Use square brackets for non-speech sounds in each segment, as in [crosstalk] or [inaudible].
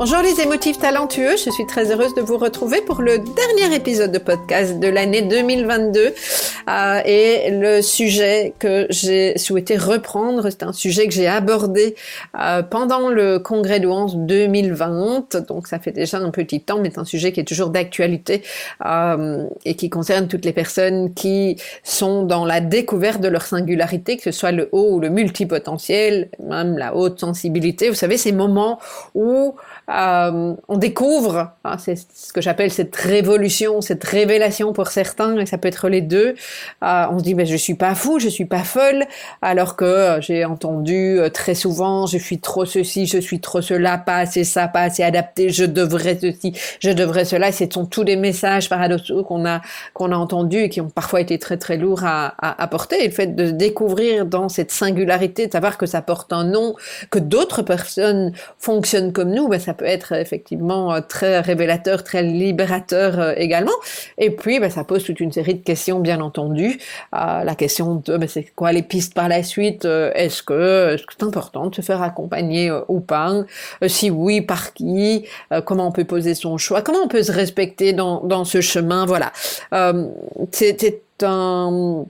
Bonjour les émotifs talentueux, je suis très heureuse de vous retrouver pour le dernier épisode de podcast de l'année 2022 euh, et le sujet que j'ai souhaité reprendre, c'est un sujet que j'ai abordé euh, pendant le congrès d'Ouance 2020, donc ça fait déjà un petit temps, mais c'est un sujet qui est toujours d'actualité euh, et qui concerne toutes les personnes qui sont dans la découverte de leur singularité, que ce soit le haut ou le multipotentiel, même la haute sensibilité. Vous savez, ces moments où euh, on découvre, hein, c'est ce que j'appelle cette révolution, cette révélation pour certains, et ça peut être les deux. Euh, on se dit, mais je suis pas fou, je suis pas folle, alors que euh, j'ai entendu très souvent, je suis trop ceci, je suis trop cela, pas assez ça, pas assez adapté, je devrais ceci, je devrais cela. Ce sont tous les messages paradoxaux qu'on a a entendus et qui ont parfois été très très lourds à porter. Et le fait de découvrir dans cette singularité, de savoir que ça porte un nom, que d'autres personnes fonctionnent comme nous, ben ça être effectivement euh, très révélateur, très libérateur euh, également. Et puis, ben, ça pose toute une série de questions, bien entendu. Euh, la question de, ben, c'est quoi les pistes par la suite Est-ce que c'est important de se faire accompagner ou pas Si oui, par qui Comment on peut poser son choix Comment on peut se respecter dans, dans ce chemin Voilà. c'est un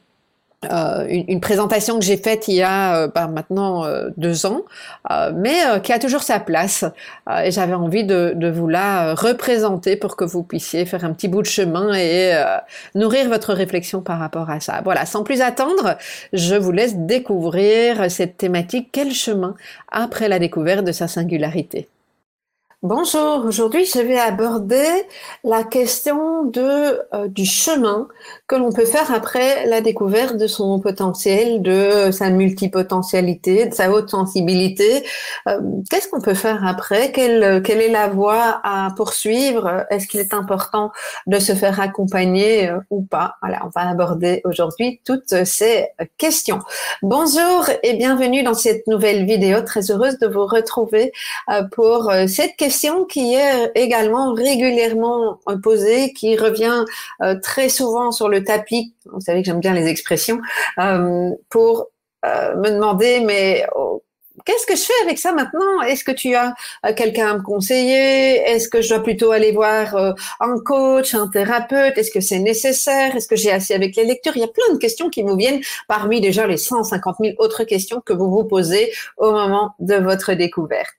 euh, une, présentation que j'ai faite il y a euh, bah, maintenant euh, deux ans, mais qui a toujours sa place. et j'avais envie de, vous la représenter pour que vous puissiez faire un petit bout de chemin et nourrir votre réflexion par rapport à ça. Voilà, sans plus attendre, je vous laisse découvrir cette thématique. Quel chemin après la découverte de sa singularité? Bonjour, aujourd'hui je vais aborder la question du chemin que l'on peut faire après la découverte de son potentiel, de sa multipotentialité, de sa haute sensibilité. Euh, qu'est-ce qu'on peut faire après? Quelle, quelle est la voie à poursuivre? Est-ce qu'il est important de se faire accompagner euh, ou pas? Voilà, on va aborder aujourd'hui toutes ces questions. Bonjour et bienvenue dans cette nouvelle vidéo. Très heureuse de vous retrouver pour cette question qui est également régulièrement posée, qui revient euh, très souvent sur le tapis. Vous savez que j'aime bien les expressions euh, pour euh, me demander, mais oh, qu'est-ce que je fais avec ça maintenant? Est-ce que tu as quelqu'un à me conseiller? Est-ce que je dois plutôt aller voir un coach, un thérapeute? Est-ce que c'est nécessaire? Est-ce que j'ai assez avec les lectures? Il y a plein de questions qui vous viennent parmi déjà les 150 000 autres questions que vous vous posez au moment de votre découverte.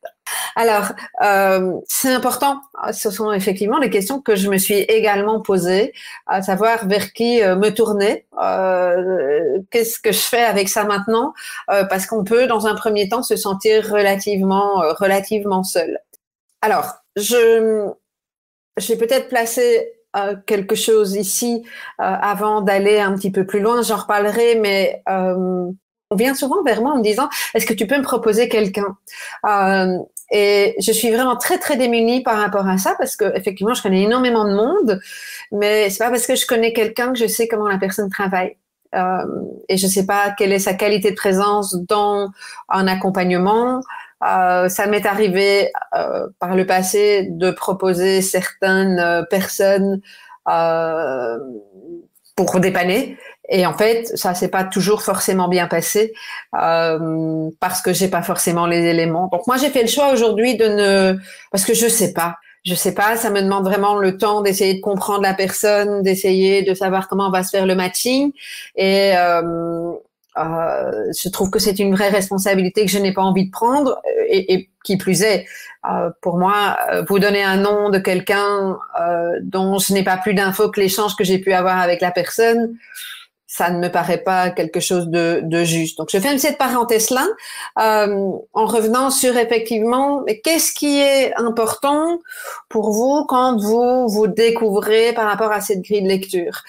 Alors, euh, c'est important. Ce sont effectivement les questions que je me suis également posées, à savoir vers qui euh, me tourner, euh, qu'est-ce que je fais avec ça maintenant, parce qu'on peut, dans un premier temps, se sentir relativement, relativement seul. Alors, je, j'ai peut-être placé quelque chose ici avant d'aller un petit peu plus loin. J'en reparlerai, mais on vient souvent vers moi en me disant est-ce que tu peux me proposer quelqu'un? Et je suis vraiment très très démunie par rapport à ça parce que effectivement je connais énormément de monde mais c'est pas parce que je connais quelqu'un que je sais comment la personne travaille. Euh, et je sais pas quelle est sa qualité de présence dans un accompagnement. Euh, ça m'est arrivé euh, par le passé de proposer certaines euh, personnes euh, pour dépanner et en fait, ça s'est pas toujours forcément bien passé euh, parce que j'ai pas forcément les éléments. Donc moi, j'ai fait le choix aujourd'hui de ne parce que je sais pas. Je sais pas, ça me demande vraiment le temps d'essayer de comprendre la personne, d'essayer de savoir comment va se faire le matching. Et, euh, euh, je trouve que c'est une vraie responsabilité que je n'ai pas envie de prendre et, et qui plus est, euh, pour moi, euh, vous donner un nom de quelqu'un euh, dont je n'ai pas plus d'infos que l'échange que j'ai pu avoir avec la personne, ça ne me paraît pas quelque chose de, de juste. Donc, je fais cette parenthèse-là euh, en revenant sur effectivement, qu'est-ce qui est important pour vous quand vous vous découvrez par rapport à cette grille de lecture?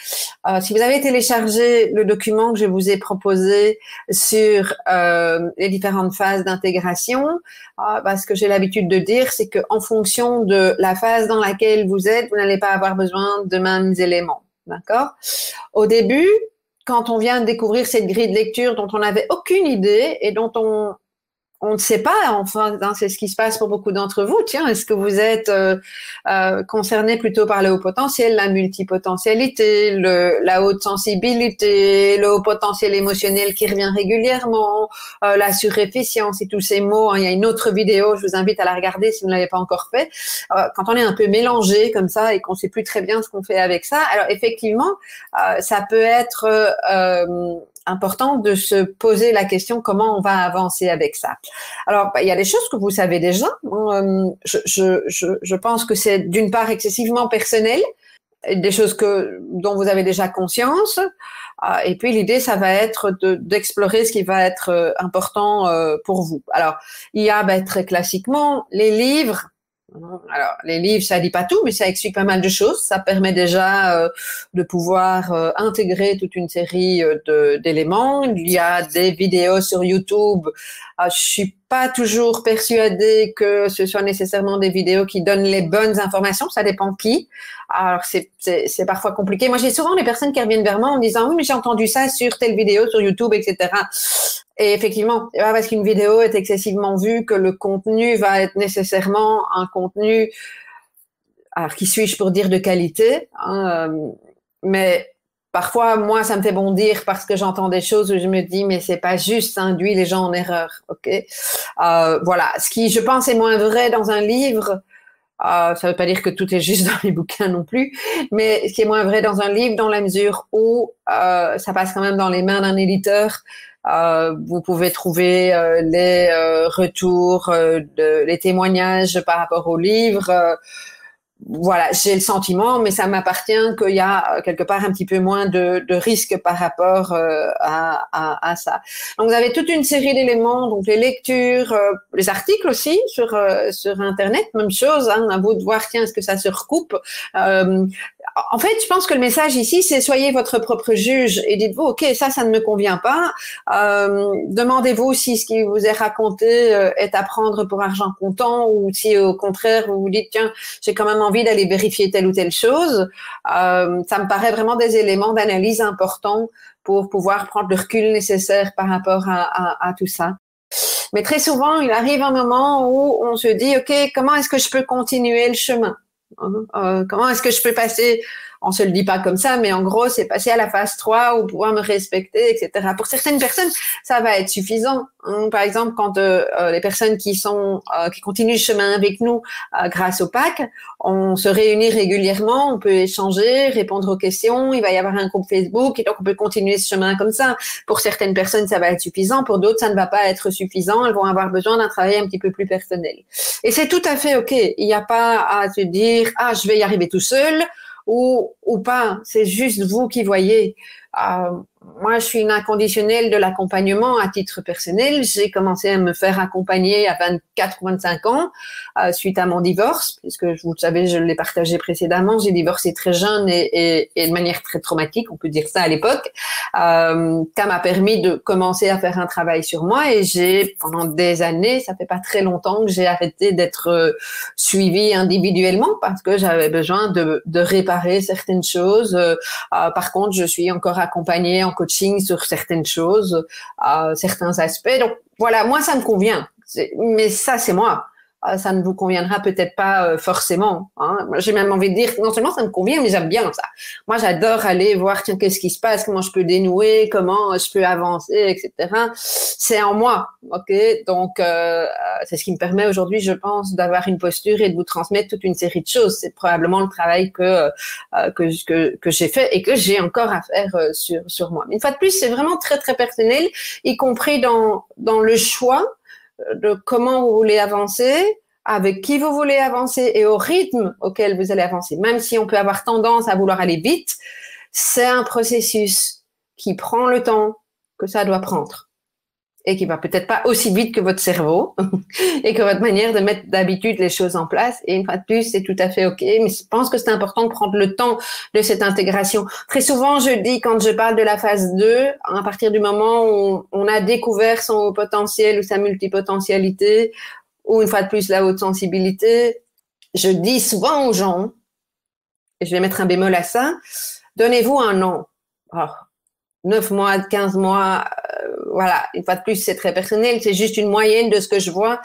Euh, si vous avez téléchargé le document que je vous ai proposé sur euh, les différentes phases d'intégration, euh, bah, ce que j'ai l'habitude de dire, c'est qu'en fonction de la phase dans laquelle vous êtes, vous n'allez pas avoir besoin de mêmes éléments. D'accord? Au début, quand on vient de découvrir cette grille de lecture dont on n'avait aucune idée et dont on, on ne sait pas, enfin, hein, c'est ce qui se passe pour beaucoup d'entre vous. Tiens, est-ce que vous êtes euh, euh, concerné plutôt par le haut potentiel, la multipotentialité, le, la haute sensibilité, le haut potentiel émotionnel qui revient régulièrement, euh, la surefficience et tous ces mots. Hein. Il y a une autre vidéo, je vous invite à la regarder si vous ne l'avez pas encore fait. Euh, quand on est un peu mélangé comme ça et qu'on sait plus très bien ce qu'on fait avec ça, alors effectivement, euh, ça peut être important de se poser la question comment on va avancer avec ça. Alors, bah, il y a des choses que vous savez déjà. Euh, je, je, je, je pense que c'est d'une part excessivement personnel, des choses que dont vous avez déjà conscience. Euh, et puis l'idée, ça va être d'explorer ce qui va être euh, important pour vous. Alors, il y a ben, très classiquement les livres alors, les livres, ça dit pas tout, mais ça explique pas mal de choses. Ça permet déjà euh, de pouvoir euh, intégrer toute une série euh, d'éléments. Il y a des vidéos sur YouTube. Ah, je suis pas toujours persuadée que ce soit nécessairement des vidéos qui donnent les bonnes informations. Ça dépend qui. Alors, c'est parfois compliqué. Moi, j'ai souvent des personnes qui reviennent vers moi en disant, oui, mais j'ai entendu ça sur telle vidéo, sur YouTube, etc. Et effectivement, pas parce qu'une vidéo est excessivement vue que le contenu va être nécessairement un contenu, alors qui suis-je pour dire de qualité, hein, euh, mais parfois, moi, ça me fait bondir parce que j'entends des choses où je me dis, mais c'est pas juste, ça induit les gens en erreur, ok? Euh, Voilà, ce qui, je pense, est moins vrai dans un livre. Euh, ça ne veut pas dire que tout est juste [laughs] dans les bouquins non plus, mais ce qui est moins vrai dans un livre, dans la mesure où euh, ça passe quand même dans les mains d'un éditeur euh, vous pouvez trouver euh, les retours, de, les témoignages par rapport au livre voilà, j'ai le sentiment, mais ça m'appartient qu'il y a quelque part un petit peu moins de, de risque par rapport à, à, à, ça. Donc vous avez toute une série d'éléments, donc les lectures, les articles aussi sur sur internet, même chose. Hein, à vous de voir tiens est-ce que ça se recoupe. En fait, je pense que le message ici, c'est soyez votre propre juge et dites-vous, ok, ça, ça ne me convient pas. Euh, Demandez-vous si ce qui vous est raconté euh, est à prendre pour argent comptant ou si au contraire vous vous dites, tiens, j'ai quand même envie d'aller vérifier telle ou telle chose. Euh, ça me paraît vraiment des éléments d'analyse importants pour pouvoir prendre le recul nécessaire par rapport à, à, à tout ça. Mais très souvent, il arrive un moment où on se dit, OK, comment est-ce que je peux continuer le chemin? Hein, euh, comment est-ce que je peux passer on se le dit pas comme ça, mais en gros, c'est passer à la phase 3 ou pouvoir me respecter, etc. Pour certaines personnes, ça va être suffisant. Hein. Par exemple, quand euh, euh, les personnes qui sont euh, qui continuent le chemin avec nous grâce au PAC, on se réunit régulièrement, on peut échanger, répondre aux questions, il va y avoir un groupe Facebook et donc on peut continuer ce chemin comme ça. Pour certaines personnes, ça va être suffisant, pour d'autres, ça ne va pas être suffisant, elles vont avoir besoin d'un travail un petit peu plus personnel. Et c'est tout à fait OK. Il n'y a pas à se dire, ah, je vais y arriver tout seul, ou, ou pas. C'est juste vous qui voyez. Euh, moi, je suis une inconditionnelle de l'accompagnement à titre personnel. J'ai commencé à me faire accompagner à 24 ou 25 ans euh, suite à mon divorce, puisque vous le savez, je l'ai partagé précédemment. J'ai divorcé très jeune et, de manière très traumatique, on peut dire ça à l'époque. Euh, ça m'a permis de commencer à faire un travail sur moi et j'ai, pendant des années, ça fait pas très longtemps que j'ai arrêté d'être euh, suivie individuellement parce que j'avais besoin de, réparer certaines choses. Par contre, je suis encore accompagnée coaching sur certaines choses, euh, certains aspects. Donc voilà, moi ça me convient. Mais ça c'est moi. Euh, ça ne vous conviendra peut-être pas euh, forcément. Hein. J'ai même envie de dire, non seulement ça me convient, mais j'aime bien ça. Moi, j'adore aller voir tiens qu'est-ce qui se passe, comment je peux dénouer, comment je peux avancer, etc. C'est en moi, ok? Donc euh, c'est ce qui me permet aujourd'hui, je pense, d'avoir une posture et de vous transmettre toute une série de choses. C'est probablement le travail que que que, que j'ai fait et que j'ai encore à faire sur sur moi. Mais une fois de plus, c'est vraiment très très personnel, y compris dans dans le choix de comment vous voulez avancer, avec qui vous voulez avancer et au rythme auquel vous allez avancer. Même si on peut avoir tendance à vouloir aller vite, c'est un processus qui prend le temps que ça doit prendre et qui va peut-être pas aussi vite que votre cerveau [laughs] et que votre manière de mettre d'habitude les choses en place. Et une fois de plus, c'est tout à fait OK. Mais je pense que c'est important de prendre le temps de cette intégration. Très souvent, je dis quand je parle de la phase 2, à partir du moment où on a découvert son potentiel ou sa multipotentialité, ou une fois de plus la haute sensibilité, je dis souvent aux gens, et je vais mettre un bémol à ça, donnez-vous un an. Alors, 9 mois, 15 mois, voilà, une fois de plus, c'est très personnel. C'est juste une moyenne de ce que je vois.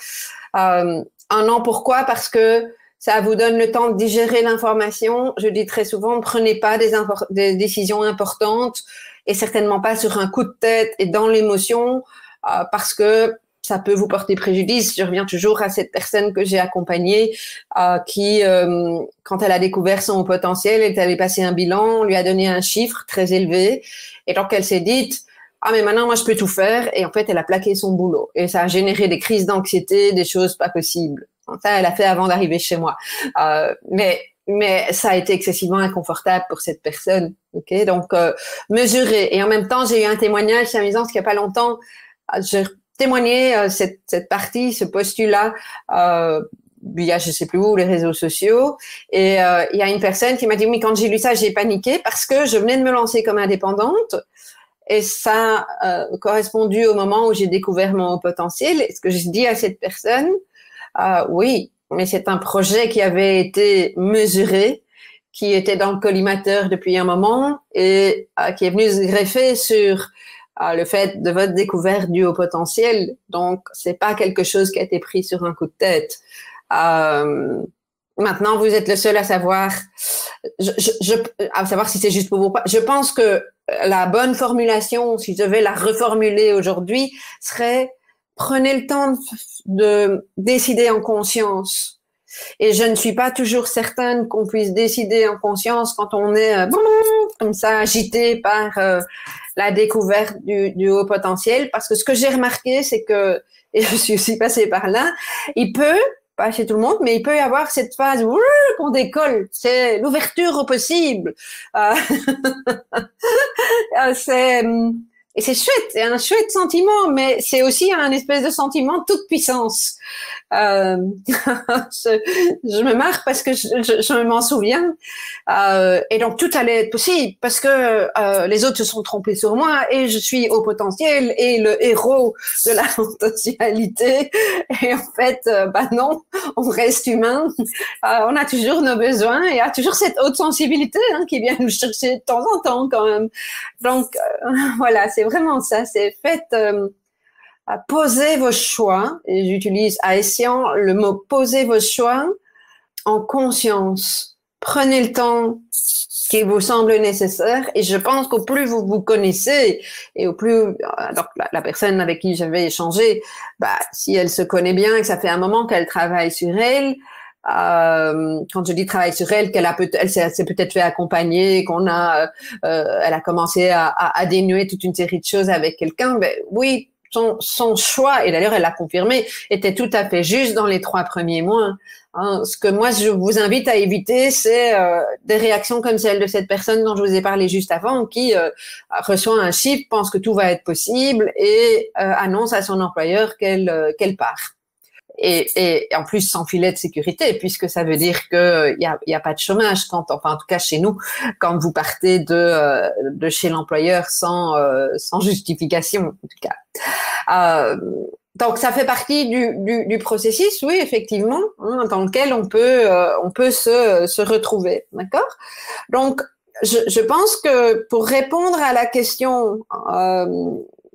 Euh, un an, pourquoi? Parce que ça vous donne le temps de digérer l'information. Je dis très souvent, ne prenez pas des, décisions importantes et certainement pas sur un coup de tête et dans l'émotion, euh, parce que ça peut vous porter préjudice. Je reviens toujours à cette personne que j'ai accompagnée, euh, qui, euh, quand elle a découvert son potentiel, elle est allée passer un bilan, on lui a donné un chiffre très élevé, et donc elle s'est dite, ah mais maintenant moi je peux tout faire et en fait elle a plaqué son boulot et ça a généré des crises d'anxiété, des choses pas possibles. Ça elle a fait avant d'arriver chez moi. Euh, mais mais ça a été excessivement inconfortable pour cette personne. Ok, donc euh, mesurer et en même temps j'ai eu un témoignage amusant parce qu'il y a pas longtemps, euh, j'ai témoigné euh, cette cette partie, ce postulat. Euh, via je sais plus où les réseaux sociaux et il y a une personne qui m'a dit mais quand j'ai lu ça j'ai paniqué parce que je venais de me lancer comme indépendante et ça euh, correspondu au moment où j'ai découvert mon potentiel. Et ce que j'ai dit à cette personne, euh, oui, mais c'est un projet qui avait été mesuré, qui était dans le collimateur depuis un moment et euh, qui est venu se greffer sur euh, le fait de votre découverte du haut potentiel. Donc, c'est pas quelque chose qui a été pris sur un coup de tête. Euh, maintenant, vous êtes le seul à savoir, je, je, à savoir si c'est juste pour vous. Je pense que la bonne formulation, si je devais la reformuler aujourd'hui, serait prenez le temps de décider en conscience. Et je ne suis pas toujours certaine qu'on puisse décider en conscience quand on est euh, comme ça agité par euh, la découverte du, du, haut potentiel. Parce que ce que j'ai remarqué, c'est que, et je suis aussi passée par là, il peut pas chez tout le monde, mais il peut y avoir cette phase où qu'on décolle. C'est l'ouverture possible. Euh, [laughs] euh c'est et c'est chouette, c'est un chouette sentiment, mais c'est aussi un espèce de sentiment toute puissance. Euh, [laughs] je, je, me marre parce que je, je, je m'en souviens. Euh, et donc tout allait être possible parce que euh, les autres se sont trompés sur moi et je suis au potentiel et le héros de la potentialité. [laughs] Et en fait, euh, bah non, on reste humain. Euh, on a toujours nos besoins et a toujours cette haute sensibilité hein, qui vient nous chercher de temps en temps quand même. Donc [laughs] voilà, c'est vraiment ça. C'est fait euh, à poser vos choix. Et j'utilise à Essian le mot poser vos choix en conscience. Prenez le temps qui vous semble nécessaire. Et je pense qu'au plus vous vous connaissez et au plus euh, donc la, personne avec qui j'avais échangé, bah, si elle se connaît bien et que ça fait un moment qu'elle travaille sur elle, euh, quand je dis travail sur elle, qu'elle a peut elle s'est peut-être fait accompagner, qu'on a, euh, elle a commencé à, à, à, dénuer toute une série de choses avec quelqu'un. Ben oui, son, son choix, et d'ailleurs elle l'a confirmé, était tout à fait juste dans les trois premiers mois. Hein, ce que moi je vous invite à éviter, c'est euh, des réactions comme celle de cette personne dont je vous ai parlé juste avant, qui euh, reçoit un chip, pense que tout va être possible et euh, annonce à son employeur qu'elle qu'elle part et, et, en plus sans filet de sécurité, puisque ça veut dire qu'il euh, n'y a, y a pas de chômage quand, enfin en tout cas chez nous, quand vous partez de, euh, de chez l'employeur sans, euh, sans justification, en tout cas. Euh, donc ça fait partie du, du, du processus, oui, effectivement, hein, dans lequel on peut, on peut se, se retrouver, d'accord? Donc je, je, pense que pour répondre à la question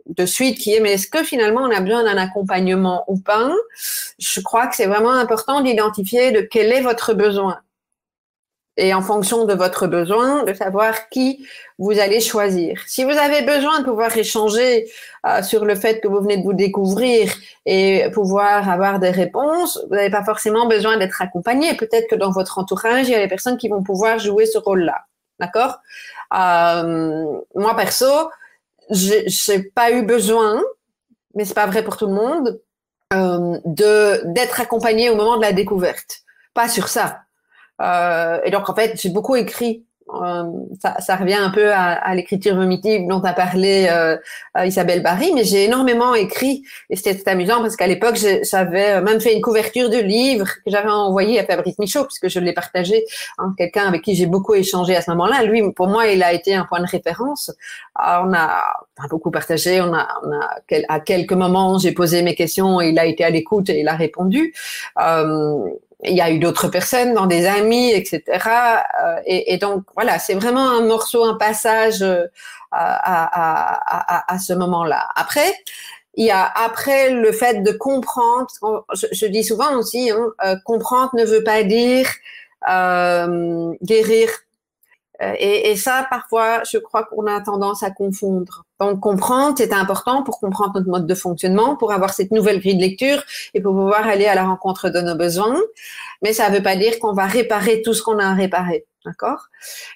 de suite qui est mais est-ce que finalement on a besoin d'un accompagnement ou pas? Je crois que c'est vraiment important d'identifier de quel est votre besoin et en fonction de votre besoin, de savoir qui vous allez choisir. Si vous avez besoin de pouvoir échanger euh, sur le fait que vous venez de vous découvrir et pouvoir avoir des réponses, vous n'avez pas forcément besoin d'être accompagné. Peut-être que dans votre entourage, il y a des personnes qui vont pouvoir jouer ce rôle-là. D'accord? Euh, Moi, perso, j'ai pas eu besoin, mais c'est pas vrai pour tout le monde, euh, de d'être accompagné au moment de la découverte. Pas sur ça. Euh, et donc, en fait, j'ai beaucoup écrit. Euh, ça, ça, revient un peu à, à l'écriture vomitive dont a parlé euh, Isabelle Barry, mais j'ai énormément écrit et c'était amusant parce qu'à l'époque j'avais même fait une couverture de livre que j'avais envoyé à Fabrice Michaud puisque je l'ai partagé. Hein, Quelqu'un avec qui j'ai beaucoup échangé à ce moment-là. Lui, pour moi, il a été un point de référence. Alors, on, a, beaucoup partagé. On a, on a à quelques moments j'ai posé mes questions, il a été à l'écoute et il a répondu. Euh, il y a eu d'autres personnes, dans des amis, etc. Euh, et, et, donc voilà, c'est vraiment un morceau, un passage euh, à, à, à, à ce moment-là. Après, il y a après le fait de comprendre. Je, je dis souvent aussi, hein, euh, comprendre ne veut pas dire euh, guérir. Et, et, ça, parfois, je crois qu'on a tendance à confondre. Donc, comprendre, c'est important pour comprendre notre mode de fonctionnement, pour avoir cette nouvelle grille de lecture et pour pouvoir aller à la rencontre de nos besoins. Mais ça ne veut pas dire qu'on va réparer tout ce qu'on a à réparer. D'accord?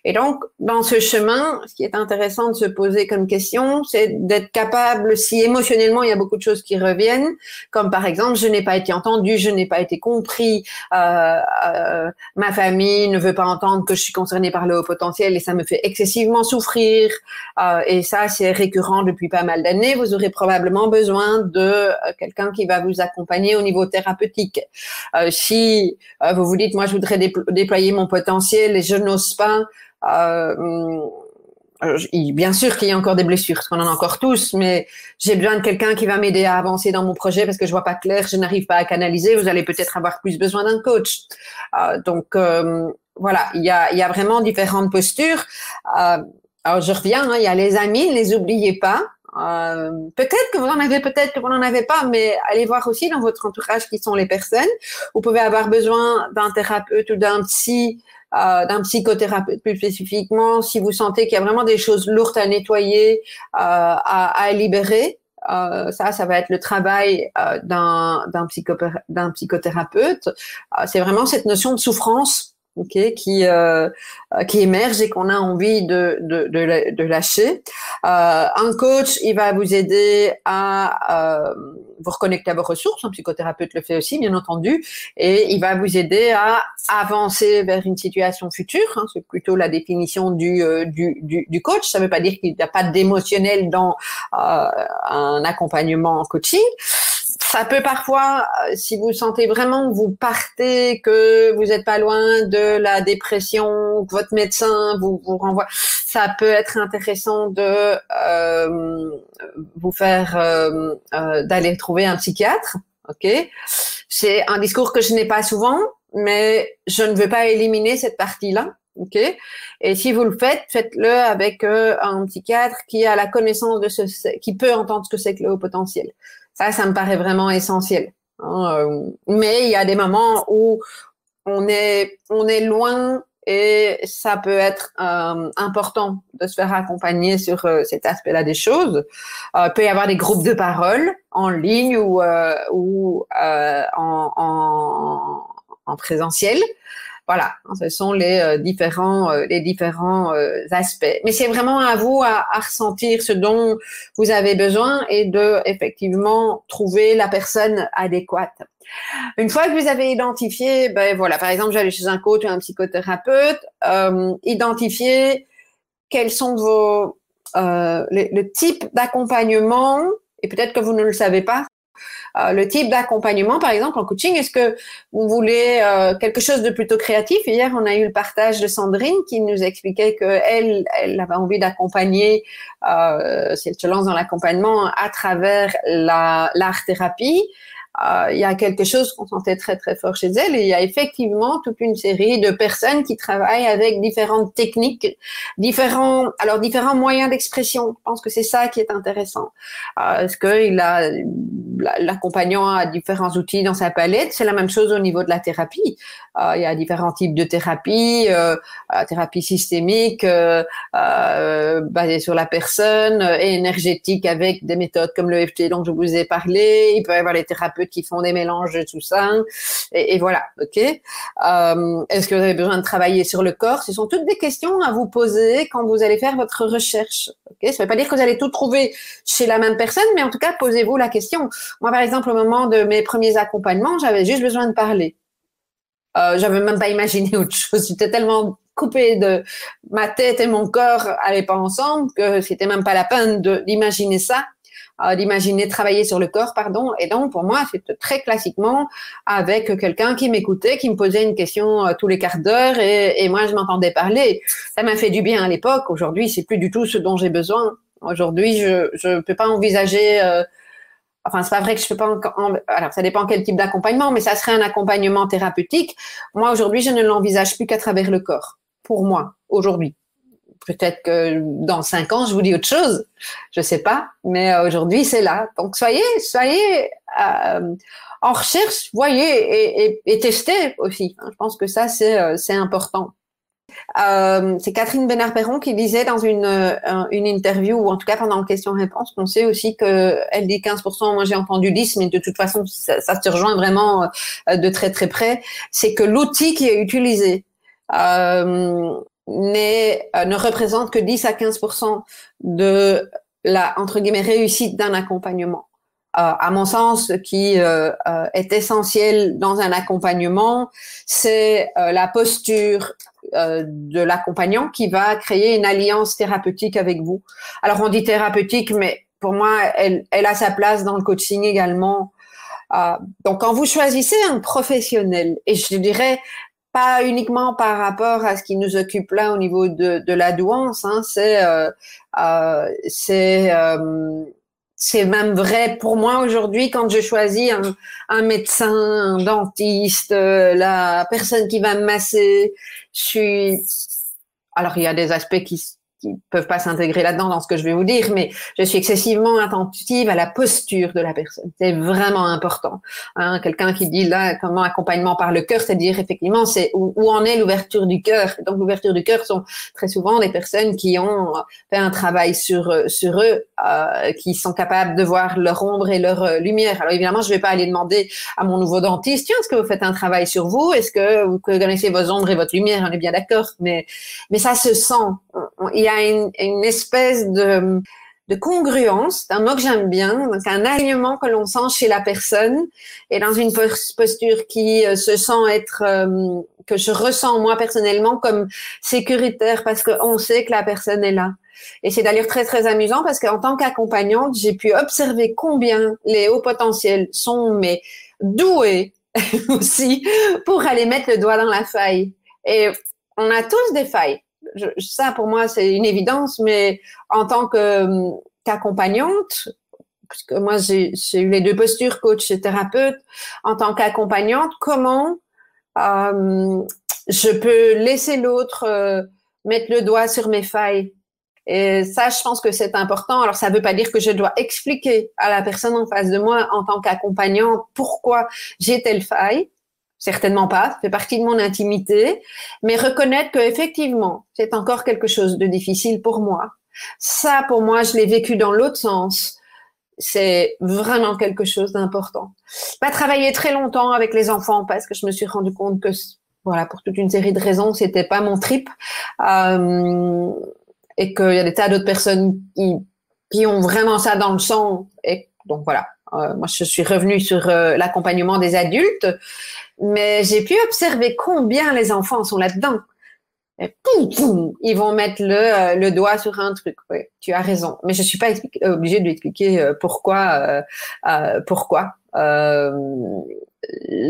Et donc, dans ce chemin, ce qui est intéressant de se poser comme question, c'est d'être capable, si émotionnellement il y a beaucoup de choses qui reviennent, comme par exemple, je n'ai pas été entendu, je n'ai pas été compris, euh, euh, ma famille ne veut pas entendre que je suis concernée par le haut potentiel et ça me fait excessivement souffrir, euh, et ça c'est récurrent depuis pas mal d'années, vous aurez probablement besoin de quelqu'un qui va vous accompagner au niveau thérapeutique. Si vous vous dites, moi je voudrais déployer mon potentiel et je je n'ose pas. Euh, euh, bien sûr qu'il y a encore des blessures, parce qu'on en a encore tous, mais j'ai besoin de quelqu'un qui va m'aider à avancer dans mon projet parce que je vois pas clair, je n'arrive pas à canaliser. Vous allez peut-être avoir plus besoin d'un coach. Euh, donc voilà, il y a, vraiment différentes postures. alors je reviens, hein, il y a les amis, ne les oubliez pas. Euh, peut-être que vous en avez, peut-être que vous n'en avez pas, mais allez voir aussi dans votre entourage qui sont les personnes. Vous pouvez avoir besoin d'un thérapeute ou d'un psy euh, d'un psychothérapeute plus spécifiquement, si vous sentez qu'il y a vraiment des choses lourdes à nettoyer, euh, à, à, libérer, euh, ça, ça va être le travail euh, d'un psychothérapeute. Euh, c'est vraiment cette notion de souffrance okay, qui euh, qui émerge et qu'on a envie de de, de, de lâcher. Euh, un coach, il va vous aider à euh, vous reconnecter à vos ressources. Un psychothérapeute le fait aussi, bien entendu, et il va vous aider à avancer vers une situation future. Hein, c'est plutôt la définition du, euh, du, du, du, coach. Ça ne veut pas dire qu'il n'y a pas d'émotionnel dans euh, un accompagnement en coaching ça peut parfois, euh, si vous sentez vraiment que vous partez, que vous n'êtes pas loin de la dépression, que votre médecin vous, renvoie, ça peut être intéressant de euh, vous faire euh, euh, d'aller trouver un psychiatre. Ok, c'est un discours que je n'ai pas souvent, mais je ne veux pas éliminer cette partie-là. Ok, et si vous le faites, faites-le avec euh, un psychiatre qui a la connaissance de ce, qui peut entendre ce que c'est que le haut potentiel. Ça, ça me paraît vraiment essentiel. Hein, euh, mais il y a des moments où on est, loin et ça peut être euh, important de se faire accompagner sur euh, cet aspect-là des choses. il peut y avoir des groupes de parole en ligne ou, en, présentiel. Voilà, ce sont les euh, différents, euh, les différents euh, aspects. Mais c'est vraiment à vous à, ressentir ce dont vous avez besoin et de effectivement trouver la personne adéquate. Une fois que vous avez identifié, ben voilà, par exemple, j'allais chez un coach ou un psychothérapeute, euh, identifier quels sont vos euh, le type d'accompagnement et peut-être que vous ne le savez pas, euh, le type d'accompagnement, par exemple, en coaching, est-ce que vous voulez euh, quelque chose de plutôt créatif? Hier, on a eu le partage de Sandrine qui nous expliquait qu'elle, elle avait envie d'accompagner, euh, si elle se lance dans l'accompagnement, à travers la, l'art-thérapie. Euh, il y a quelque chose qu'on sentait très très fort chez elle. Il y a effectivement toute une série de personnes qui travaillent avec différentes techniques, différents, alors différents moyens d'expression. Je pense que c'est ça qui est intéressant. Euh, Est-ce qu'il l'accompagnant a différents outils dans sa palette C'est la même chose au niveau de la thérapie. Euh, il y a différents types de thérapie, euh, thérapie systémique basée sur la personne, et énergétique avec des méthodes comme le FT dont je vous ai parlé. Il peut y avoir les thérapeutes qui font des mélanges de tout ça. Et, voilà, ok. Est-ce que vous avez besoin de travailler sur le corps? Ce sont toutes des questions à vous poser quand vous allez faire votre recherche. Ok, ça ne veut pas dire que vous allez tout trouver chez la même personne, mais en tout cas posez-vous la question. Moi, par exemple, au moment de mes premiers accompagnements, j'avais juste besoin de parler. Euh, j'avais même pas imaginé [laughs] autre chose. J'étais tellement coupée de ma tête et mon corps allaient pas ensemble que c'était même pas la peine d'imaginer ça, euh, d'imaginer travailler sur le corps, pardon. Et donc pour moi, c'était très classiquement avec quelqu'un qui m'écoutait, qui me posait une question euh, tous les quarts d'heure et, et, moi je m'entendais parler. Ça m'a fait du bien à l'époque. Aujourd'hui, c'est plus du tout ce dont j'ai besoin. Aujourd'hui, je je peux pas envisager euh, enfin c'est pas vrai que je peux pas alors ça dépend quel type d'accompagnement mais ça serait un accompagnement thérapeutique moi aujourd'hui je ne l'envisage plus qu'à travers le corps pour moi aujourd'hui peut-être que dans cinq ans je vous dis autre chose. Je sais pas mais euh, aujourd'hui c'est là. Donc soyez soyez euh, en recherche voyez et, et, et testez aussi. Je pense que ça c'est euh, c'est important. Euh, c'est Catherine Bénard-Perron qui disait dans une, euh, une interview, ou en tout cas pendant question-réponse, qu'on sait aussi qu'elle dit 15%, moi j'ai entendu 10, mais de toute façon, ça, ça se rejoint vraiment de très très près, c'est que l'outil qui est utilisé euh, ne représente que 10 à 15% de la, entre guillemets, réussite d'un accompagnement. Euh, à mon sens, qui euh, est essentiel dans un accompagnement, c'est la posture, euh, de l'accompagnant qui va créer une alliance thérapeutique avec vous. Alors on dit thérapeutique, mais pour moi, elle, a sa place dans le coaching également. Euh, donc quand vous choisissez un professionnel, et je dirais pas uniquement par rapport à ce qui nous occupe là au niveau de, de la douance, hein, c'est euh, euh euh, c'est même vrai pour moi aujourd'hui quand je choisis un, un médecin, un dentiste, la personne qui va me masser. Je suis. Alors il y a des aspects qui qui peuvent pas s'intégrer là-dedans dans ce que je vais vous dire, mais je suis excessivement attentive à la posture de la personne. C'est vraiment important. Hein, Quelqu'un qui dit là comment accompagnement par le cœur, c'est-à-dire effectivement c'est où, en est l'ouverture du cœur. Donc l'ouverture du cœur sont très souvent des personnes qui ont fait un travail sur sur eux, euh, qui sont capables de voir leur ombre et leur euh, lumière. Alors évidemment, je vais pas aller demander à mon nouveau dentiste, tiens, est-ce que vous faites un travail sur vous? Est-ce que vous connaissez vos ombres et votre lumière? On est bien d'accord, mais mais ça se sent. Il y a une, espèce de, congruence, un mot que j'aime bien, donc un alignement que l'on sent chez la personne et dans une posture qui euh, se sent être, euh, que je ressens moi personnellement comme sécuritaire parce qu'on sait que la personne est là. Et c'est d'ailleurs très très amusant parce qu'en tant qu'accompagnante, j'ai pu observer combien les hauts potentiels sont mais doués [laughs] aussi pour aller mettre le doigt dans la faille. Et on a tous des failles je, ça pour moi c'est une évidence, mais en tant que qu'accompagnante, parce que moi j'ai eu les deux postures, coach et thérapeute, en tant qu'accompagnante, comment euh, je peux laisser l'autre euh, mettre le doigt sur mes failles? Et ça, je pense que c'est important. Alors, ça ne veut pas dire que je dois expliquer à la personne en face de moi, en tant qu'accompagnante, pourquoi j'ai telle faille. Certainement pas, ça fait partie de mon intimité, mais reconnaître que effectivement, c'est encore quelque chose de difficile pour moi. Ça, pour moi, je l'ai vécu dans l'autre sens. C'est vraiment quelque chose d'important. Pas travailler très longtemps avec les enfants parce que je me suis rendu compte que, voilà, pour toute une série de raisons, c'était pas mon trip, euh, et qu'il y a des tas d'autres personnes qui, qui ont vraiment ça dans le sang. Et donc voilà, moi, je suis revenue sur euh, l'accompagnement des adultes, mais j'ai pu observer combien les enfants sont là-dedans. ils vont mettre le, euh, le, doigt sur un truc. Oui, tu as raison. Mais je suis pas obligée de lui expliquer pourquoi. pourquoi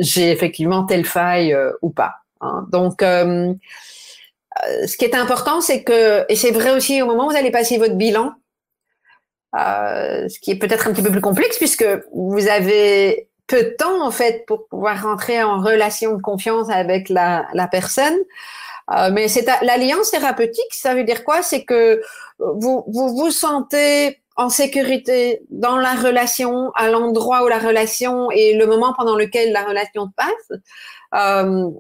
j'ai effectivement telle faille ou pas. Hein. Donc, ce qui est important, c'est que, et c'est vrai aussi au moment où vous allez passer votre bilan, euh, ce qui est peut-être un petit peu plus complexe puisque vous avez peu de temps en fait pour pouvoir rentrer en relation de confiance avec la, la personne. Euh, mais c'est l'alliance thérapeutique, ça veut dire quoi? C'est que vous, vous vous sentez en sécurité dans la relation, à l'endroit où la relation et le moment pendant lequel la relation passe. Euh,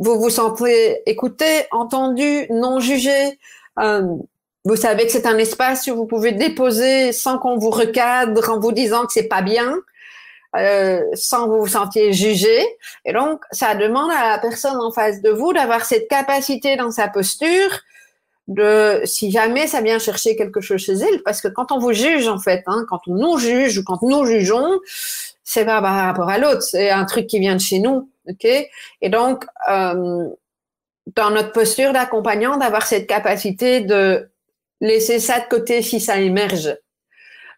vous vous sentez écouté, entendu, non jugé. Euh, vous savez que c'est un espace où vous pouvez déposer sans qu'on vous recadre en vous disant que c'est pas bien. Euh, sans vous vous sentiez jugé. Et donc, ça demande à la personne en face de vous d'avoir cette capacité dans sa posture de, si jamais ça vient chercher quelque chose chez elle, parce que quand on vous juge, en fait, hein, quand on nous juge ou quand nous jugeons, c'est pas par rapport à l'autre, c'est un truc qui vient de chez nous, ok? Et donc, euh, dans notre posture d'accompagnant, d'avoir cette capacité de laisser ça de côté si ça émerge.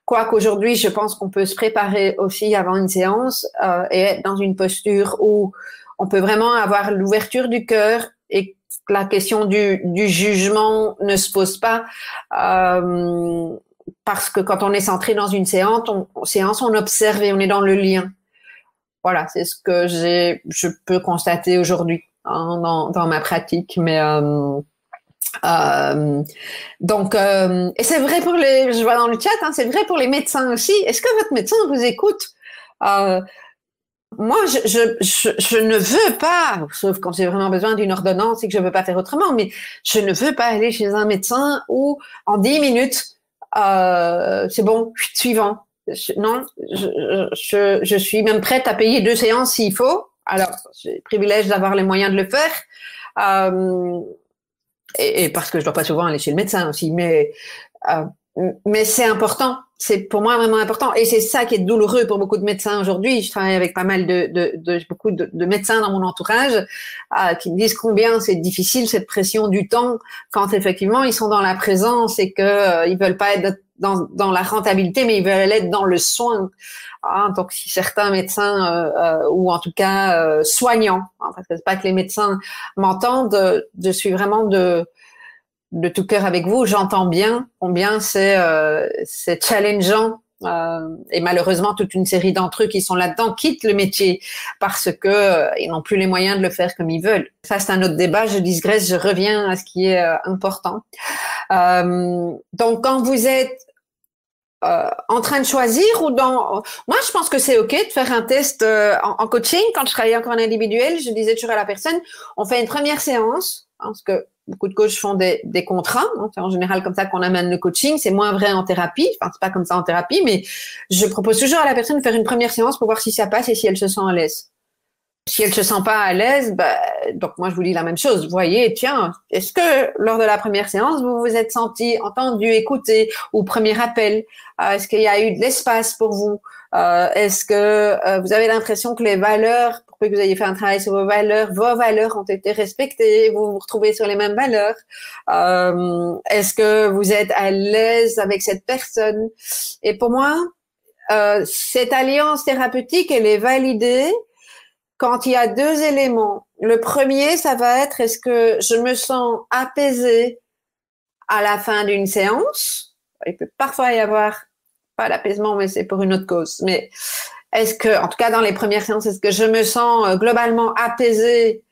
Quoiqu'aujourd'hui, je pense qu'on peut se préparer aussi avant une séance euh, et être dans une posture où on peut vraiment avoir l'ouverture du cœur et la question du, jugement ne se pose pas euh, parce que quand on est centré dans une séance, on, observe et on est dans le lien. Voilà, c'est ce que je peux constater aujourd'hui hein, dans, dans, ma pratique, mais euh, euh, donc, euh, et c'est vrai pour les, je vois dans le chat, hein, c'est vrai pour les médecins aussi. Est-ce que votre médecin vous écoute? Euh, Moi, je, je, je, ne veux pas, sauf quand j'ai vraiment besoin d'une ordonnance et que je ne veux pas faire autrement, mais je ne veux pas aller chez un médecin où en 10 minutes, euh, c'est bon, suivant. non, je, je, je suis même prête à payer deux séances s'il faut. Alors, j'ai le privilège d'avoir les moyens de le faire. Euh, et, parce que je dois pas souvent aller chez le médecin aussi, mais euh, mais c'est important. C'est pour moi vraiment important, et c'est ça qui est douloureux pour beaucoup de médecins aujourd'hui. Je travaille avec pas mal de, de, de beaucoup de, de, médecins dans mon entourage euh, qui me disent combien c'est difficile cette pression du temps quand effectivement ils sont dans la présence et que euh, ils veulent pas être dans, dans la rentabilité, mais ils veulent être dans le soin. Ah, donc si certains médecins euh, euh ou en tout cas euh, soignants, hein, parce que c'est pas que les médecins m'entendent, je suis vraiment de de tout cœur avec vous. J'entends bien combien c'est euh, c'est challengeant et malheureusement toute une série d'entre eux qui sont là-dedans quittent le métier parce que ils n'ont plus les moyens de le faire comme ils veulent. Ça c'est un autre débat. Je digresse, je reviens à ce qui est important. donc quand vous êtes euh, en train de choisir ou dans moi je pense que c'est ok de faire un test euh, en, coaching quand je travaillais encore en individuel je disais toujours à la personne on fait une première séance parce que beaucoup de coachs font des, des contrats hein, c'est en général comme ça qu'on amène le coaching. C'est moins vrai en thérapie. Enfin c'est pas comme ça en thérapie mais je propose toujours à la personne de faire une première séance pour voir si ça passe et si elle se sent à l'aise. Si elle se sent pas à l'aise, bah, donc moi je vous dis la même chose. Vous voyez, tiens, est-ce que lors de la première séance vous vous êtes senti entendu, écouté, ou premier appel, euh, est-ce qu'il y a eu de l'espace pour vous? Euh, Est-ce que euh, vous avez l'impression que les valeurs, pour que vous ayez fait un travail sur vos valeurs, vos valeurs ont été respectées, vous vous retrouvez sur les mêmes valeurs Est-ce que vous êtes à l'aise avec cette personne? Et pour moi, cette alliance thérapeutique, elle est validée quand il y a deux éléments. Le premier, ça va être est-ce que je me sens apaisée à la fin d'une séance? Il peut parfois y avoir pas l'apaisement, mais c'est pour une autre cause. Mais est-ce que, en tout cas dans les premières séances, est-ce que je me sens euh, globalement apaisée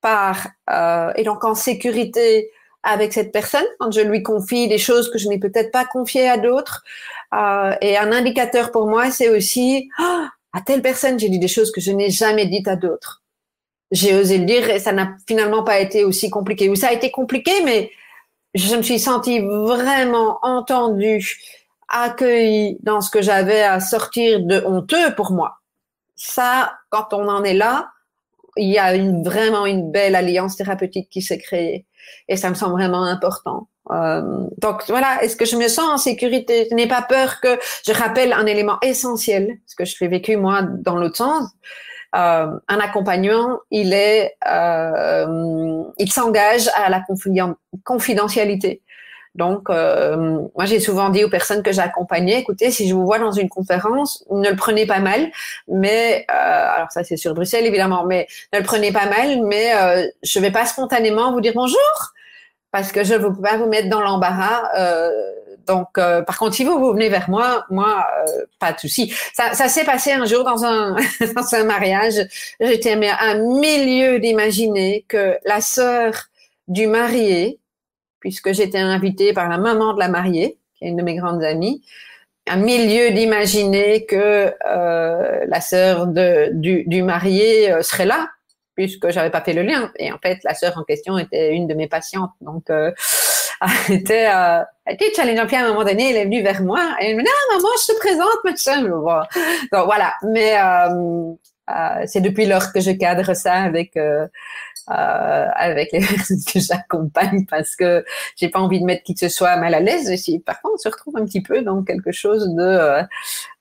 par euh, et donc en sécurité avec cette personne quand je lui confie des choses que je n'ai peut-être pas confiées à d'autres? Euh, et un indicateur pour moi, c'est aussi ah, à telle personne, j'ai dit des choses que je n'ai jamais dites à d'autres. J'ai osé le dire et ça n'a finalement pas été aussi compliqué. Ou ça a été compliqué, mais je me suis sentie vraiment entendue, accueillie dans ce que j'avais à sortir de honteux pour moi. Ça, quand on en est là, il y a une, vraiment une belle alliance thérapeutique qui s'est créée. Et ça me semble vraiment important. Euh, donc voilà, est-ce que je me sens en sécurité? Je n'ai pas peur que je rappelle un élément essentiel, ce que je l'ai vécu moi dans l'autre sens. Euh, un accompagnant, il est, euh, il s'engage à la confidentialité. Donc, euh, moi, j'ai souvent dit aux personnes que j'accompagnais, écoutez, si je vous vois dans une conférence, ne le prenez pas mal, mais euh, alors ça c'est sur Bruxelles évidemment, mais ne le prenez pas mal, mais euh, je vais pas spontanément vous dire bonjour parce que je ne veux pas vous mettre dans l'embarras donc, par contre, si vous, vous venez vers moi, moi, pas de souci. Ça, ça s'est passé un jour dans un, [laughs] dans un mariage. J'étais à milieu d'imaginer que la sœur du marié, puisque j'étais invitée par la maman de la mariée, qui est une de mes grandes amies, un milieu d'imaginer que euh, la sœur de, du, du marié serait là, puisque j'avais pas fait le lien. Et en fait, la sœur en question était une de mes patientes. Donc, euh, [laughs] elle était, euh, elle était challengeante. Puis à un moment donné, elle est venue vers moi et elle me dit, ah, maman, je te présente, médecin. Donc, voilà. Mais euh, euh, c'est depuis lors que je cadre ça avec euh, euh, avec les [laughs] personnes que j'accompagne parce que j'ai pas envie de mettre qui que ce soit mal à l'aise. Si parfois on se retrouve un petit peu dans quelque chose de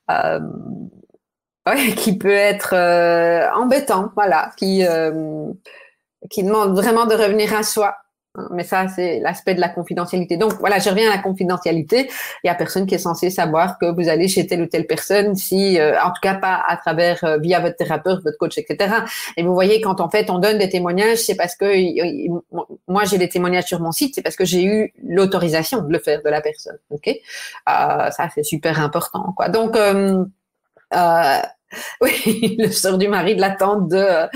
euh, ouais, qui peut être euh, embêtant, voilà, qui euh, qui demande vraiment de revenir à soi. Mais ça, c'est l'aspect de la confidentialité. Donc voilà, je reviens à la confidentialité. Il y a personne qui est censé savoir que vous allez chez telle ou telle personne, si, euh, en tout cas pas à travers via votre thérapeute, votre coach, etc. Et vous voyez, quand en fait on donne des témoignages, c'est parce que moi j'ai des témoignages sur mon site, c'est parce que j'ai eu l'autorisation de le faire de la personne. Ok, ça c'est super important. Quoi. Donc euh, [laughs] Oui, le sort du mari de l'attente de.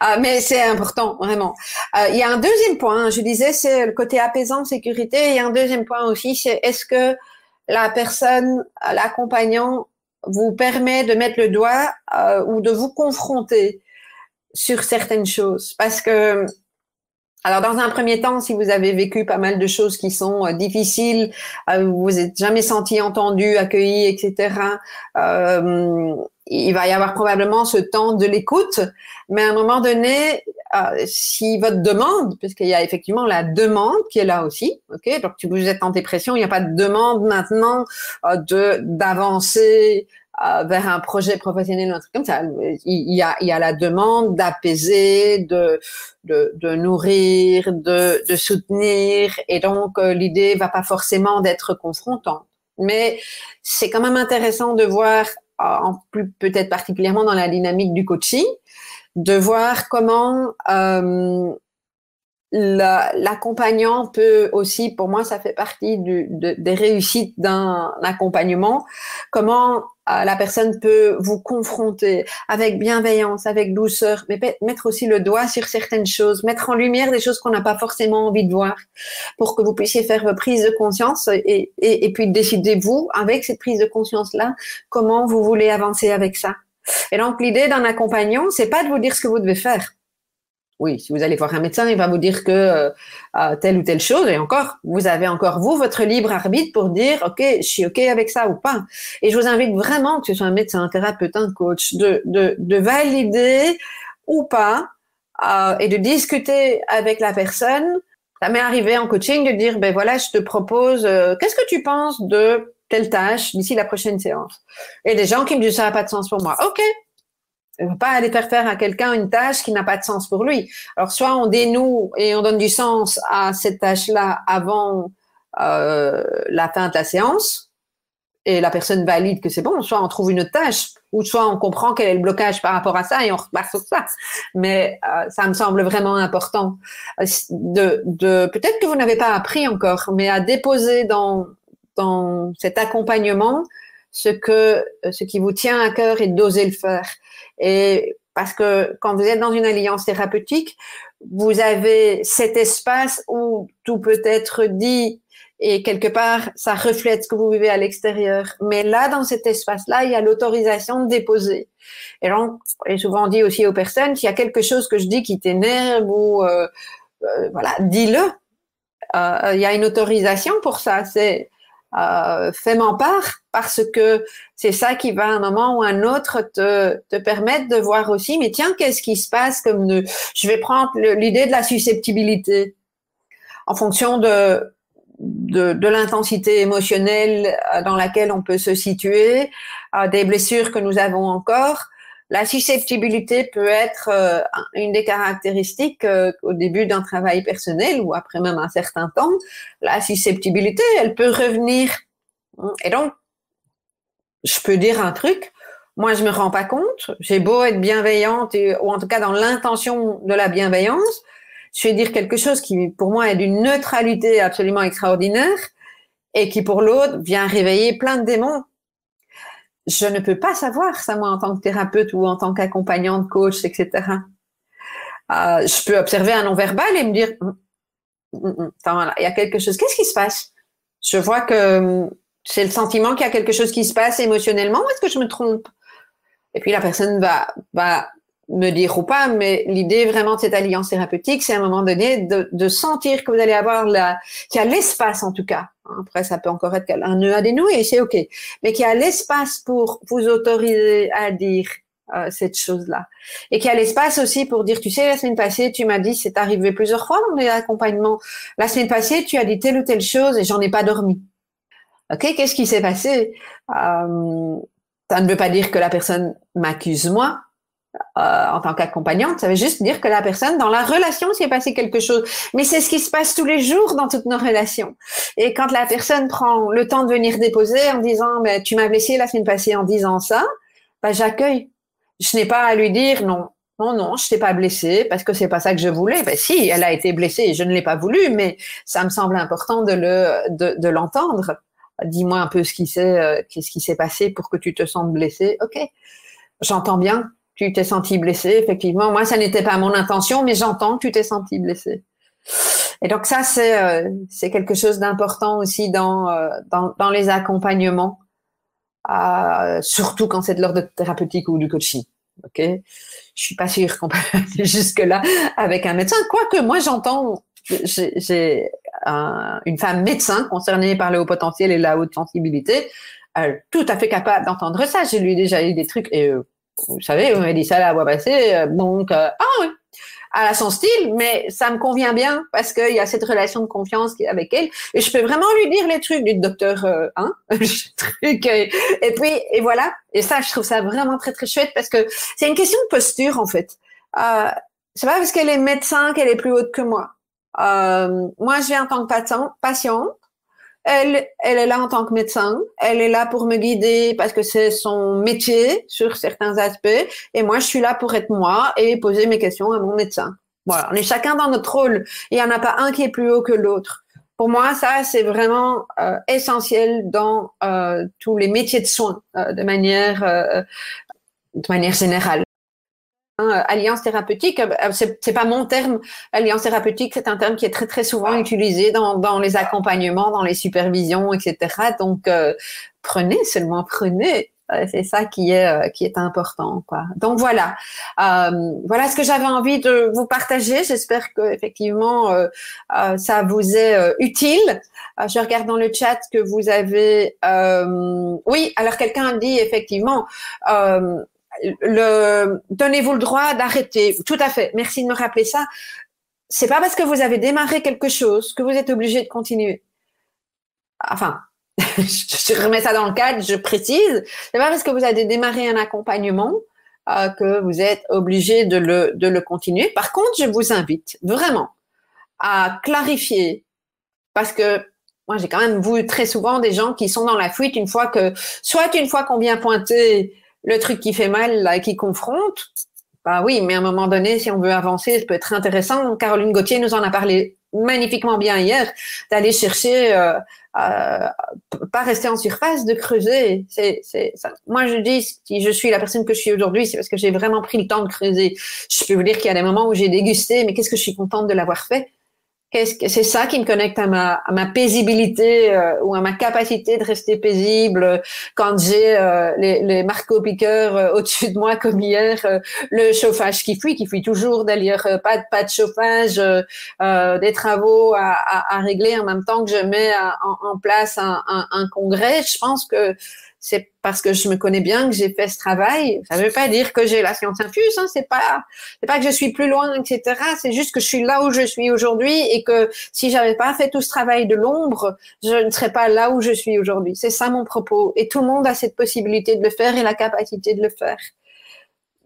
Ah, mais c'est important, vraiment. Euh, il y a un deuxième point. Hein, je disais, c'est le côté apaisant, sécurité. Il y a un deuxième point aussi, c'est est-ce que la personne, l'accompagnant, vous permet de mettre le doigt euh, ou de vous confronter sur certaines choses, parce que alors, dans un premier temps, si vous avez vécu pas mal de choses qui sont euh, difficiles, euh, vous vous êtes jamais senti entendu, accueilli, etc., euh, il va y avoir probablement ce temps de l'écoute. Mais à un moment donné, euh, si votre demande, puisqu'il y a effectivement la demande qui est là aussi, ok, donc vous êtes en dépression, il n'y a pas de demande maintenant de d'avancer euh, vers un projet professionnel ou un truc comme ça. Il y a, il y a la demande d'apaiser, de, de, de, nourrir, de, de soutenir, et donc euh, l'idée va pas forcément d'être confrontante. Mais c'est quand même intéressant de voir, euh, peut-être particulièrement dans la dynamique du coaching, de voir comment euh, l'accompagnant peut aussi, pour moi, ça fait partie du, de, des réussites d'un accompagnement. Comment euh, la personne peut vous confronter avec bienveillance, avec douceur, mais mettre aussi le doigt sur certaines choses, mettre en lumière des choses qu'on n'a pas forcément envie de voir, pour que vous puissiez faire vos prises de conscience et, et, puis décidez-vous avec cette prise de conscience là comment vous voulez avancer avec ça. Et donc l'idée d'un accompagnant, c'est pas de vous dire ce que vous devez faire oui, si vous allez voir un médecin, il va vous dire que euh, euh, telle ou telle chose, et encore, vous avez encore vous votre libre arbitre pour dire, ok, je suis ok avec ça ou pas. Et je vous invite vraiment, que ce soit un médecin, un thérapeute, un coach, de, de, de valider ou pas euh, et de discuter avec la personne. Ça m'est arrivé en coaching de dire, ben voilà, je te propose, qu'est-ce que tu penses de telle tâche d'ici la prochaine séance? Et des gens qui me disent ça n'a pas de sens pour moi. Ok, ne va pas aller faire faire à quelqu'un une tâche qui n'a pas de sens pour lui. Alors, soit on dénoue et on donne du sens à cette tâche-là avant euh, la fin de la séance, et la personne valide que c'est bon, soit on trouve une autre tâche, ou soit on comprend quel est le blocage par rapport à ça et on repart sur ça. Mais euh, ça me semble vraiment important euh, de, de peut-être que vous n'avez pas appris encore, mais à déposer dans dans cet accompagnement ce que ce qui vous tient à cœur et d'oser le faire. Et parce que quand vous êtes dans une alliance thérapeutique, vous avez cet espace où tout peut être dit et quelque part, ça reflète ce que vous vivez à l'extérieur. Mais là, dans cet espace-là, il y a l'autorisation de déposer. Et donc, et souvent dit aussi aux personnes, s'il y a quelque chose que je dis qui t'énerve ou euh, euh, voilà, dis-le. Euh, il y a une autorisation pour ça. C'est euh, fais-m'en part parce que c'est ça qui va à un moment ou un autre te, te permettre de voir aussi, mais tiens, qu'est-ce qui se passe comme je vais prendre l'idée de la susceptibilité en fonction de, de, de l'intensité émotionnelle euh, dans laquelle on peut se situer, euh, des blessures que nous avons encore. La susceptibilité peut être euh, une des caractéristiques euh, au début d'un travail personnel ou après même un certain temps. La susceptibilité, elle peut revenir. Et donc, je peux dire un truc. Moi, je me rends pas compte. J'ai beau être bienveillante ou en tout cas dans l'intention de la bienveillance, je vais dire quelque chose qui, pour moi, est d'une neutralité absolument extraordinaire. et qui pour l'autre vient réveiller plein de démons. Je ne peux pas savoir ça moi en tant que thérapeute ou en tant qu'accompagnante, coach, etc. Euh, je peux observer un non-verbal et me dire, hum, hum, hum, il y a quelque chose. Qu'est-ce qui se passe? Je vois que c'est le sentiment qu'il y a quelque chose qui se passe émotionnellement. Ou est-ce que je me trompe? Et puis la personne va, va me dire ou pas, mais l'idée vraiment de cette alliance thérapeutique, c'est à un moment donné de, de sentir que vous allez avoir la, qu'il y a l'espace en tout cas. Après, ça peut encore être un nœud à dénouer, c'est ok, mais qu'il y a l'espace pour vous autoriser à dire euh, cette chose-là, et qu'il y a l'espace aussi pour dire, tu sais, la semaine passée, tu m'as dit, c'est arrivé plusieurs fois dans les accompagnements. La semaine passée, tu as dit telle ou telle chose et j'en ai pas dormi. Ok, qu'est-ce qui s'est passé? Euh, Ça ne veut pas dire que la personne m'accuse moi, euh, en tant qu'accompagnante, ça veut juste dire que la personne, dans la relation, s'est passé quelque chose. Mais c'est ce qui se passe tous les jours dans toutes nos relations. Et quand la personne prend le temps de venir déposer en disant, mais tu m'as blessé la semaine passée en disant ça, bah, j'accueille. Je n'ai pas à lui dire non. Non, non, je t'ai pas blessé parce que c'est pas ça que je voulais. Ben si, elle a été blessée, je ne l'ai pas voulu, mais ça me semble important de le de, de l'entendre. Dis-moi un peu ce qui s'est euh, qu'est-ce qui s'est passé pour que tu te sentes blessé. Ok, j'entends bien tu t'es senti blessé, effectivement. Moi, ça n'était pas mon intention, mais j'entends que tu t'es senti blessé. Et donc ça, c'est euh, quelque chose d'important aussi dans, euh, les accompagnements, euh, surtout quand c'est de l'ordre thérapeutique ou du coaching. Ok, je suis pas sûre qu'on [laughs] peut aller jusque là avec un médecin. Quoique moi, j'entends, j'ai une femme médecin concernée par le haut potentiel et la haute sensibilité, tout à fait capable d'entendre ça. J'ai lu déjà eu des trucs et vous savez, on m'a dit ça la voix passée, euh, donc, euh, ah oui, elle a son style, mais ça me convient bien parce qu'il y a cette relation de confiance avec elle. Et je peux vraiment lui dire les trucs du docteur, euh, hein, [laughs] trucs. Et, et, puis, et voilà. Et ça, je trouve ça vraiment très, très chouette parce que c'est une question de posture, en fait. Euh, c'est pas parce qu'elle est médecin qu'elle est plus haute que moi. Euh, moi, je viens en tant que patient, patiente. Elle, elle est là en tant que médecin. Elle est là pour me guider parce que c'est son métier sur certains aspects. Et moi, je suis là pour être moi et poser mes questions à mon médecin. Voilà. On est chacun dans notre rôle. Il n'y en a pas un qui est plus haut que l'autre. Pour moi, ça, c'est vraiment euh, essentiel dans euh, tous les métiers de soins euh, de manière, de manière générale. Hein, alliance thérapeutique, euh, c'est pas mon terme. Alliance thérapeutique, c'est un terme qui est très très souvent utilisé dans, les accompagnements, dans les supervisions, etc. Donc euh, prenez seulement prenez. Euh, c'est ça qui est qui est important. Donc voilà, voilà ce que j'avais envie de vous partager. J'espère que effectivement ça vous est utile. je regarde dans le chat que vous avez. oui, alors quelqu'un dit effectivement le, donnez-vous le droit d'arrêter. Tout à fait. Merci de me rappeler ça. C'est pas parce que vous avez démarré quelque chose que vous êtes obligé de continuer. Enfin, [laughs] je remets ça dans le cadre, je précise. C'est pas parce que vous avez démarré un accompagnement euh, que vous êtes obligé de le, de le continuer. Par contre, je vous invite vraiment à clarifier parce que moi, j'ai quand même vu très souvent des gens qui sont dans la fuite une fois que, soit une fois qu'on vient pointer le truc qui fait mal, là, qui confronte, bah oui, mais à un moment donné, si on veut avancer, ça peut être intéressant. Caroline Gauthier nous en a parlé magnifiquement bien hier, d'aller chercher, euh, euh, pas rester en surface, de creuser. C'est, c'est, ça. Moi, je dis, si je suis la personne que je suis aujourd'hui, c'est parce que j'ai vraiment pris le temps de creuser. Je peux vous dire qu'il y a des moments où j'ai dégusté, mais qu'est-ce que je suis contente de l'avoir fait c'est ça qui me connecte à ma, à ma paisibilité euh, ou à ma capacité de rester paisible quand j'ai euh, les, les marteaux-piqueurs euh, au-dessus de moi comme hier, le chauffage qui fuit, qui fuit toujours d'ailleurs, pas de pas de chauffage, des travaux à, à, à, régler en même temps que je mets en, en, place un, un, un congrès. Je pense que c'est parce que je me connais bien que j'ai fait ce travail. Ça ne veut pas dire que j'ai la science infuse. Hein. C'est pas, c'est pas que je suis plus loin, etc. C'est juste que je suis là où je suis aujourd'hui et que si j'avais pas fait tout ce travail de l'ombre, je ne serais pas là où je suis aujourd'hui. C'est ça mon propos. Et tout le monde a cette possibilité de le faire et la capacité de le faire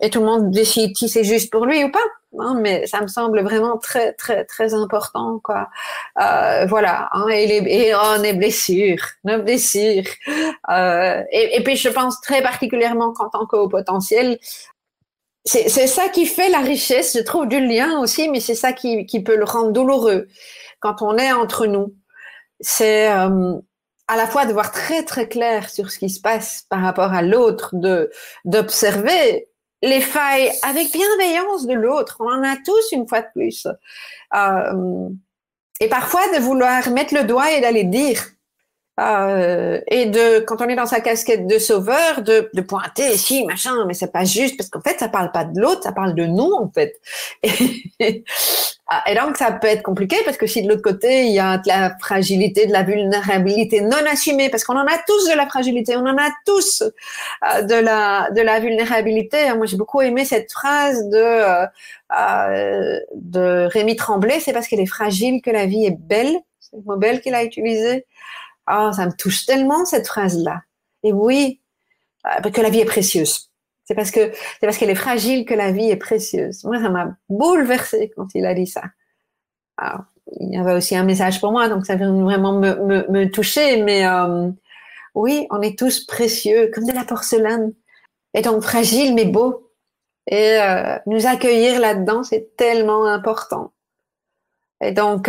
et tout le monde décide si c'est juste pour lui ou pas. Hein, mais ça me semble vraiment très très très important quoi. Euh, voilà. Hein, et, les, et oh, les blessures, nos blessures. Euh, et, et, puis je pense très particulièrement qu'en tant qu'au potentiel, c'est ça qui fait la richesse, je trouve, du lien aussi, mais c'est ça qui, qui peut le rendre douloureux quand on est entre nous. C'est euh, à la fois de voir très très clair sur ce qui se passe par rapport à l'autre, de d'observer les failles avec bienveillance de l'autre. On en a tous une fois de plus. Euh, et parfois de vouloir mettre le doigt et d'aller dire. Euh, et de quand on est dans sa casquette de sauveur, de, de pointer si machin, mais c'est pas juste parce qu'en fait ça parle pas de l'autre, ça parle de nous en fait. [laughs] Et, donc, ça peut être compliqué parce que si de l'autre côté, il y a de la fragilité, de la vulnérabilité non assumée, parce qu'on en a tous de la fragilité, on en a tous euh, de la de la vulnérabilité. Moi, j'ai beaucoup aimé cette phrase de euh de Rémi Tremblay, c'est parce qu'elle est fragile que la vie est belle. C'est le mot belle qu'il a utilisé. Ah, ça me touche tellement cette phrase-là. Et oui, euh, que la vie est précieuse. C'est parce que c'est parce qu'elle est fragile que la vie est précieuse. Moi, ça m'a bouleversée quand il a dit ça. Alors, il y avait aussi un message pour moi, donc ça vient vraiment me, me, toucher. Mais euh, oui, on est tous précieux, comme de la porcelaine, et donc fragile mais beau. Et euh, nous accueillir là-dedans, c'est tellement important. Et donc,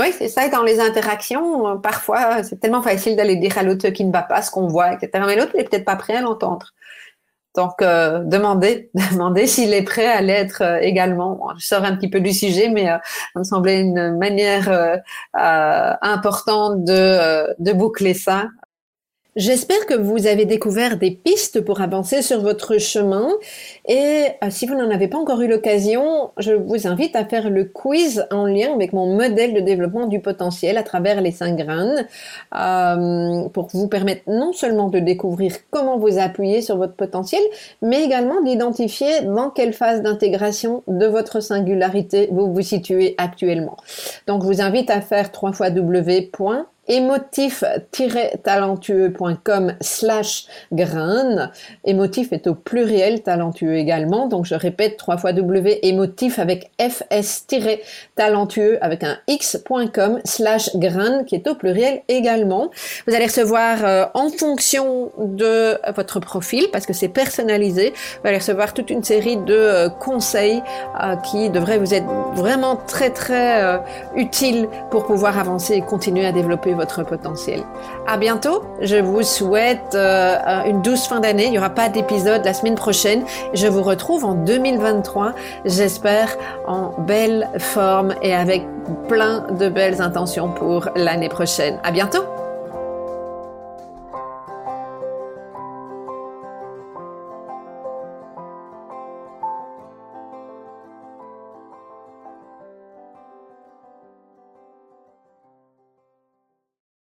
oui, c'est ça. dans les interactions, parfois, c'est tellement facile d'aller dire à l'autre qui ne va pas ce qu'on voit, etc. Mais l'autre n'est peut-être pas prêt à l'entendre. Donc, euh, demandez, [laughs] s'il est prêt à l'être euh, également. je sors un petit peu du sujet, mais euh, ça me semblait une manière euh, importante de boucler ça J'espère que vous avez découvert des pistes pour avancer sur votre chemin et euh, si vous n'en avez pas encore eu l'occasion, je vous invite à faire le quiz en lien avec mon modèle de développement du potentiel à travers les cinq graines euh, pour vous permettre non seulement de découvrir comment vous appuyer sur votre potentiel, mais également d'identifier dans quelle phase d'intégration de votre singularité vous vous situez actuellement. Donc je vous invite à faire trois fois w émotif-talentueux.com slash grain. Émotif est au pluriel, talentueux également. Donc je répète trois fois W émotif avec fs-talentueux avec un x.com slash grain qui est au pluriel également. Vous allez recevoir euh, en fonction de votre profil parce que c'est personnalisé. Vous allez recevoir toute une série de euh, conseils euh, qui devraient vous être vraiment très très utiles pour pouvoir avancer et continuer à développer votre potentiel. À bientôt. Je vous souhaite euh, une douce fin d'année. Il n'y aura pas d'épisode la semaine prochaine. Je vous retrouve en 2023. J'espère en belle forme et avec plein de belles intentions pour l'année prochaine. À bientôt.